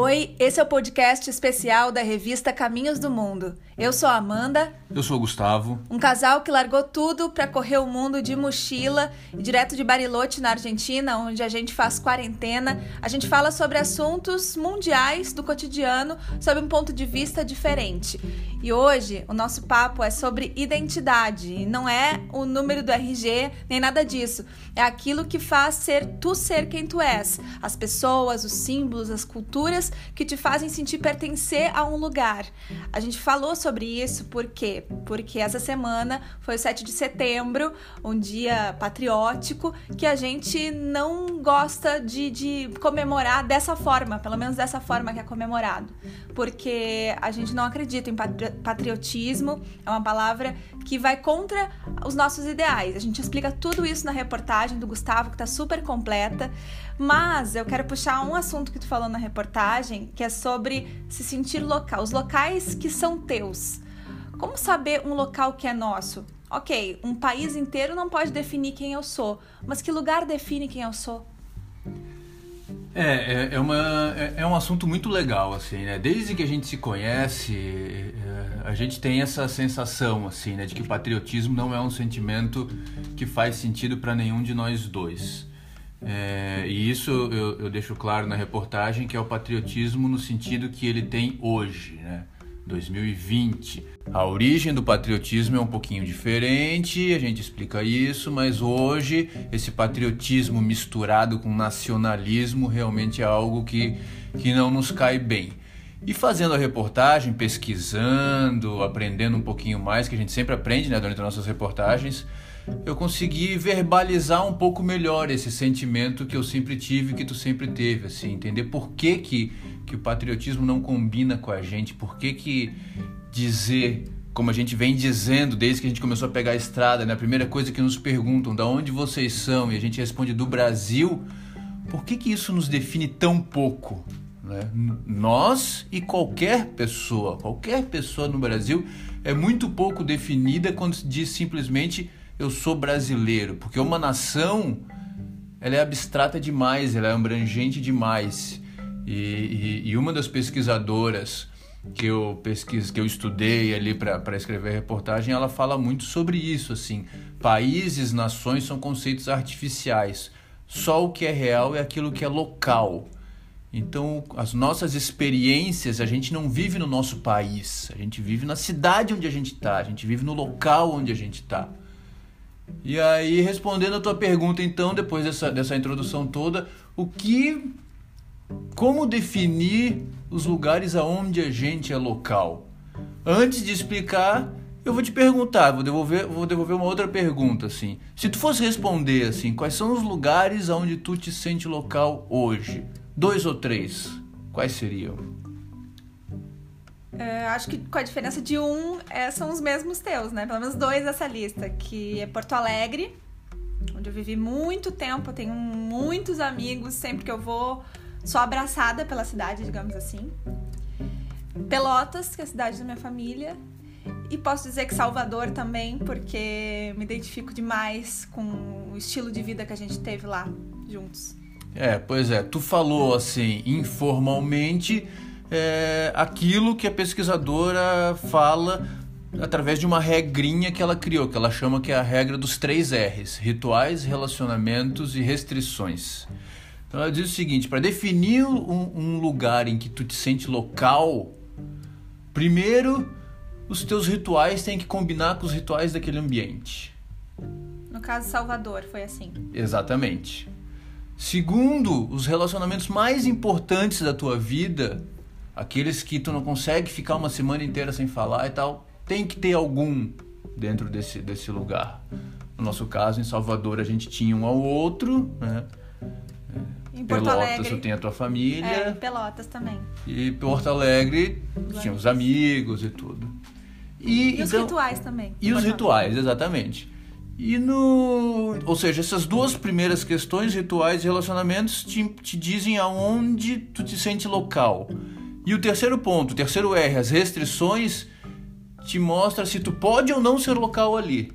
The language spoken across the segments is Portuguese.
Oi, esse é o podcast especial da revista Caminhos do Mundo. Eu sou a Amanda. Eu sou o Gustavo. Um casal que largou tudo para correr o mundo de mochila, direto de Bariloche, na Argentina, onde a gente faz quarentena. A gente fala sobre assuntos mundiais do cotidiano sob um ponto de vista diferente. E hoje o nosso papo é sobre identidade. E não é o número do RG, nem nada disso. É aquilo que faz ser tu ser quem tu és. As pessoas, os símbolos, as culturas que te fazem sentir pertencer a um lugar. A gente falou sobre isso por quê? Porque essa semana foi o 7 de setembro, um dia patriótico, que a gente não gosta de, de comemorar dessa forma, pelo menos dessa forma que é comemorado. Porque a gente não acredita em patriotismo, é uma palavra que vai contra os nossos ideais. A gente explica tudo isso na reportagem do Gustavo, que está super completa. Mas eu quero puxar um assunto que tu falou na reportagem, que é sobre se sentir local, os locais que são teus. Como saber um local que é nosso? Ok, um país inteiro não pode definir quem eu sou, mas que lugar define quem eu sou? É, é, é, uma, é, é, um assunto muito legal, assim, né? Desde que a gente se conhece, é, a gente tem essa sensação, assim, né? De que patriotismo não é um sentimento que faz sentido para nenhum de nós dois. É, e isso eu, eu deixo claro na reportagem, que é o patriotismo no sentido que ele tem hoje, né? 2020. A origem do patriotismo é um pouquinho diferente, a gente explica isso, mas hoje esse patriotismo misturado com nacionalismo realmente é algo que, que não nos cai bem. E fazendo a reportagem, pesquisando, aprendendo um pouquinho mais, que a gente sempre aprende né, durante as nossas reportagens, eu consegui verbalizar um pouco melhor esse sentimento que eu sempre tive, que tu sempre teve, assim, entender por que, que, que o patriotismo não combina com a gente, por que, que dizer, como a gente vem dizendo desde que a gente começou a pegar a estrada, né? a primeira coisa que nos perguntam, da onde vocês são, e a gente responde do Brasil, por que, que isso nos define tão pouco? Né? Nós e qualquer pessoa, qualquer pessoa no Brasil é muito pouco definida quando se diz simplesmente eu sou brasileiro, porque uma nação ela é abstrata demais, ela é abrangente demais. E, e, e uma das pesquisadoras que eu pesquiso, que eu estudei ali para escrever a reportagem, ela fala muito sobre isso, assim, países, nações são conceitos artificiais. Só o que é real é aquilo que é local. Então, as nossas experiências, a gente não vive no nosso país, a gente vive na cidade onde a gente está, a gente vive no local onde a gente está. E aí, respondendo a tua pergunta, então, depois dessa, dessa introdução toda, o que. Como definir os lugares aonde a gente é local? Antes de explicar, eu vou te perguntar, vou devolver, vou devolver uma outra pergunta, assim. Se tu fosse responder, assim, quais são os lugares aonde tu te sente local hoje? Dois ou três, quais seriam? Uh, acho que com a diferença de um, é, são os mesmos teus, né? Pelo menos dois dessa lista, que é Porto Alegre, onde eu vivi muito tempo, tenho muitos amigos, sempre que eu vou, sou abraçada pela cidade, digamos assim. Pelotas, que é a cidade da minha família. E posso dizer que Salvador também, porque me identifico demais com o estilo de vida que a gente teve lá juntos. É, pois é, tu falou assim informalmente é, aquilo que a pesquisadora fala através de uma regrinha que ela criou, que ela chama que é a regra dos três R's: rituais, relacionamentos e restrições. Então ela diz o seguinte: para definir um, um, lugar em que tu te sente local, primeiro os teus rituais têm que combinar com os rituais daquele ambiente. No caso Salvador foi assim. Exatamente. Segundo, os relacionamentos mais importantes da tua vida aqueles que tu não consegue ficar uma semana inteira sem falar e tal, tem que ter algum dentro desse, desse lugar. No nosso caso, em Salvador, a gente tinha um ao outro, né? Em Porto Pelotas, Alegre, tu tem a tua família. É, Pelotas também. E Porto Alegre, tinha os amigos e tudo. E, e então, os rituais também. E os rituais, exatamente. E no. Ou seja, essas duas primeiras questões, rituais e relacionamentos, te, te dizem aonde tu te sente local. E o terceiro ponto, o terceiro R, as restrições, te mostra se tu pode ou não ser local ali.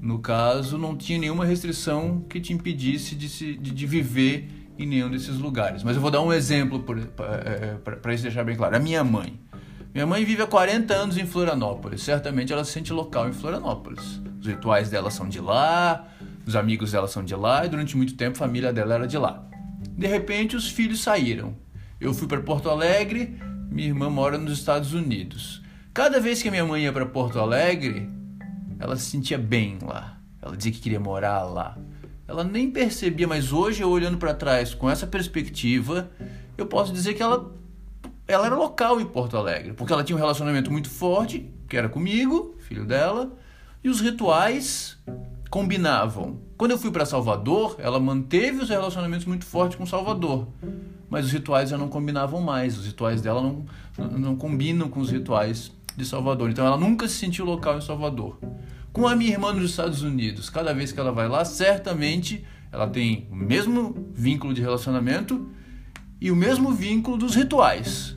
No caso, não tinha nenhuma restrição que te impedisse de, se, de, de viver em nenhum desses lugares. Mas eu vou dar um exemplo para isso deixar bem claro. A minha mãe. Minha mãe vive há 40 anos em Florianópolis. Certamente ela se sente local em Florianópolis. Os rituais dela são de lá, os amigos dela são de lá e durante muito tempo a família dela era de lá. De repente os filhos saíram. Eu fui para Porto Alegre, minha irmã mora nos Estados Unidos. Cada vez que minha mãe ia para Porto Alegre, ela se sentia bem lá. Ela dizia que queria morar lá. Ela nem percebia, mas hoje eu olhando para trás com essa perspectiva, eu posso dizer que ela ela era local em Porto Alegre, porque ela tinha um relacionamento muito forte, que era comigo, filho dela, e os rituais combinavam. Quando eu fui para Salvador, ela manteve os relacionamentos muito fortes com Salvador, mas os rituais já não combinavam mais. Os rituais dela não, não combinam com os rituais de Salvador. Então ela nunca se sentiu local em Salvador. Com a minha irmã nos Estados Unidos, cada vez que ela vai lá, certamente ela tem o mesmo vínculo de relacionamento e o mesmo vínculo dos rituais.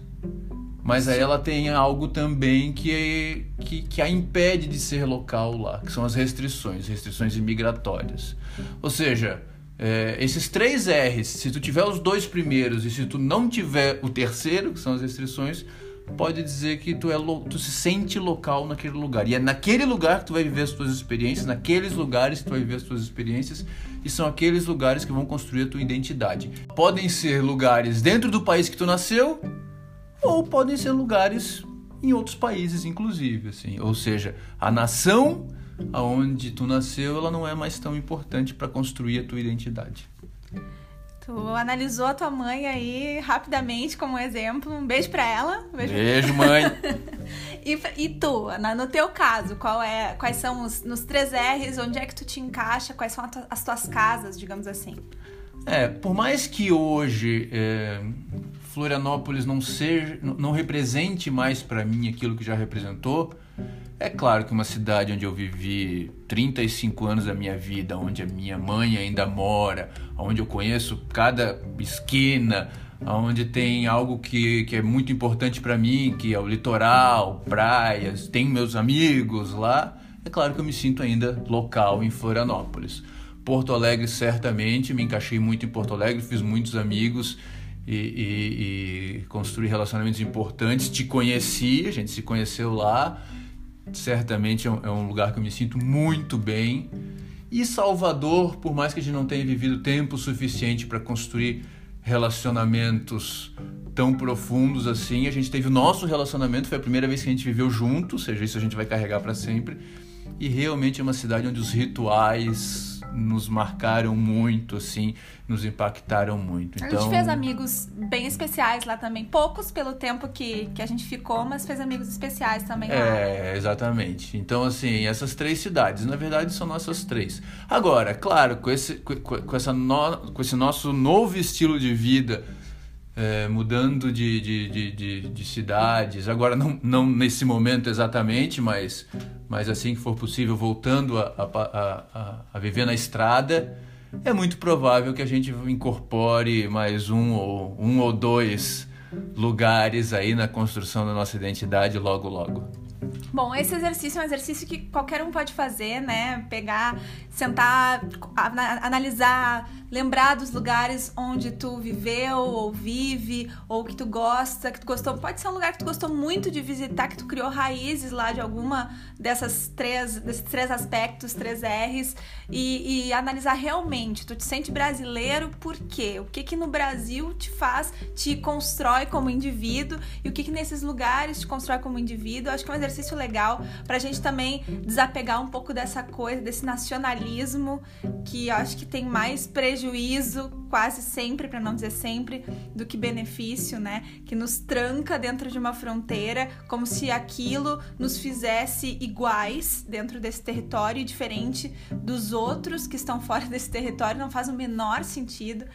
Mas aí ela tem algo também que, que, que a impede de ser local lá, que são as restrições, restrições imigratórias. Ou seja, é, esses três R's, se tu tiver os dois primeiros e se tu não tiver o terceiro, que são as restrições, pode dizer que tu, é, tu se sente local naquele lugar. E é naquele lugar que tu vai viver as tuas experiências, naqueles lugares que tu vai viver as tuas experiências, e são aqueles lugares que vão construir a tua identidade. Podem ser lugares dentro do país que tu nasceu, ou podem ser lugares em outros países, inclusive. Assim. Ou seja, a nação aonde tu nasceu, ela não é mais tão importante para construir a tua identidade. Tu analisou a tua mãe aí rapidamente como exemplo. Um beijo para ela. Um beijo, beijo mãe. e, e tu, no teu caso, qual é, quais são os nos três R's, onde é que tu te encaixa, quais são as tuas casas, digamos assim? É, por mais que hoje é, Florianópolis não seja, não represente mais para mim aquilo que já representou, é claro que uma cidade onde eu vivi 35 anos da minha vida, onde a minha mãe ainda mora, onde eu conheço cada esquina, onde tem algo que, que é muito importante para mim, que é o litoral, praias, tenho meus amigos lá, é claro que eu me sinto ainda local em Florianópolis. Porto Alegre, certamente, me encaixei muito em Porto Alegre, fiz muitos amigos e, e, e construí relacionamentos importantes. Te conheci, a gente se conheceu lá certamente é um, é um lugar que eu me sinto muito bem. E Salvador, por mais que a gente não tenha vivido tempo suficiente para construir relacionamentos tão profundos assim, a gente teve o nosso relacionamento, foi a primeira vez que a gente viveu junto, ou seja, isso a gente vai carregar para sempre. E realmente é uma cidade onde os rituais nos marcaram muito, assim, nos impactaram muito. Então... A gente então fez amigos bem especiais lá também. Poucos pelo tempo que, que a gente ficou, mas fez amigos especiais também lá. É, exatamente. Então, assim, essas três cidades, na verdade, são nossas três. Agora, claro, com esse, com, com essa no, com esse nosso novo estilo de vida é, mudando de, de, de, de, de cidades, agora não, não nesse momento exatamente, mas, mas assim que for possível, voltando a, a, a, a viver na estrada, é muito provável que a gente incorpore mais um ou, um ou dois lugares aí na construção da nossa identidade logo logo. Bom, esse exercício é um exercício que qualquer um pode fazer, né? Pegar, sentar, analisar lembrar dos lugares onde tu viveu ou vive ou que tu gosta, que tu gostou. Pode ser um lugar que tu gostou muito de visitar, que tu criou raízes lá de alguma dessas três, desses três aspectos, três R's e, e analisar realmente. Tu te sente brasileiro por quê? O que que no Brasil te faz, te constrói como indivíduo e o que que nesses lugares te constrói como indivíduo? Acho que é um exercício legal pra gente também desapegar um pouco dessa coisa, desse nacionalismo que acho que tem mais prejuízo, quase sempre, para não dizer sempre, do que benefício, né? Que nos tranca dentro de uma fronteira, como se aquilo nos fizesse iguais dentro desse território e diferente dos outros que estão fora desse território, não faz o menor sentido.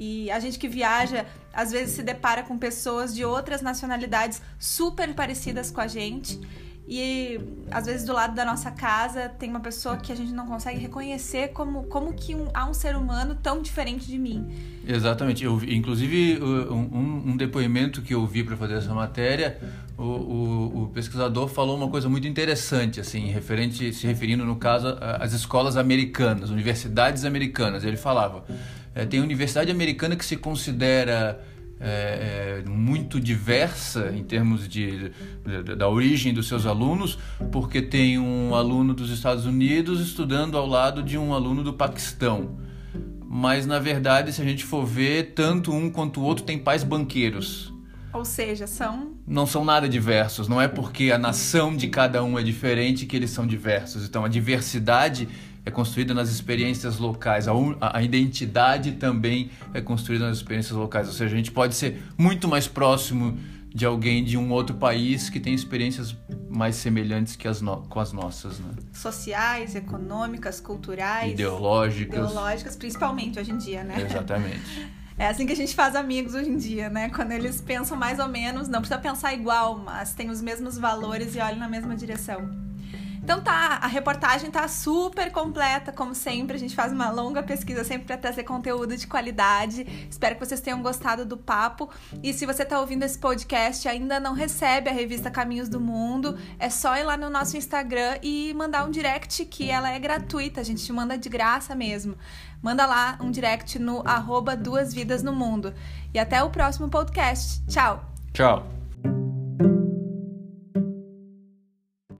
E a gente que viaja, às vezes se depara com pessoas de outras nacionalidades super parecidas com a gente e às vezes do lado da nossa casa tem uma pessoa que a gente não consegue reconhecer como, como que um, há um ser humano tão diferente de mim. Exatamente. Eu, inclusive, um, um depoimento que eu vi para fazer essa matéria, o, o, o, pesquisador falou uma coisa muito interessante, assim, referente, se referindo, no caso, às escolas americanas, universidades americanas. Ele falava: É, tem universidade americana que se considera é, é, muito diversa em termos de, de, da origem dos seus alunos, porque tem um aluno dos Estados Unidos estudando ao lado de um aluno do Paquistão. Mas na verdade, se a gente for ver, tanto um quanto o outro tem pais banqueiros. Ou seja, são. Não são nada diversos. Não é porque a nação de cada um é diferente que eles são diversos. Então a diversidade é construída nas experiências locais, a, a, identidade também é construída nas experiências locais. Ou seja, a gente pode ser muito mais próximo de alguém de um outro país que tem experiências mais semelhantes que as no, com as nossas, né? Sociais, econômicas, culturais, ideológicas, ideológicas, principalmente hoje em dia, né? Exatamente. É assim que a gente faz amigos hoje em dia, né? Quando eles pensam mais ou menos, não precisa pensar igual, mas tem os mesmos valores e olham na mesma direção. Então tá, a reportagem tá super completa, como sempre. A gente faz uma longa pesquisa sempre para trazer conteúdo de qualidade. Espero que vocês tenham gostado do papo. E se você tá ouvindo esse podcast e ainda não recebe a revista Caminhos do Mundo, é só ir lá no nosso Instagram e mandar um direct que ela é gratuita. A gente te manda de graça mesmo. Manda lá um direct no arroba Duas Vidas no Mundo. E até o próximo podcast. Tchau! Tchau!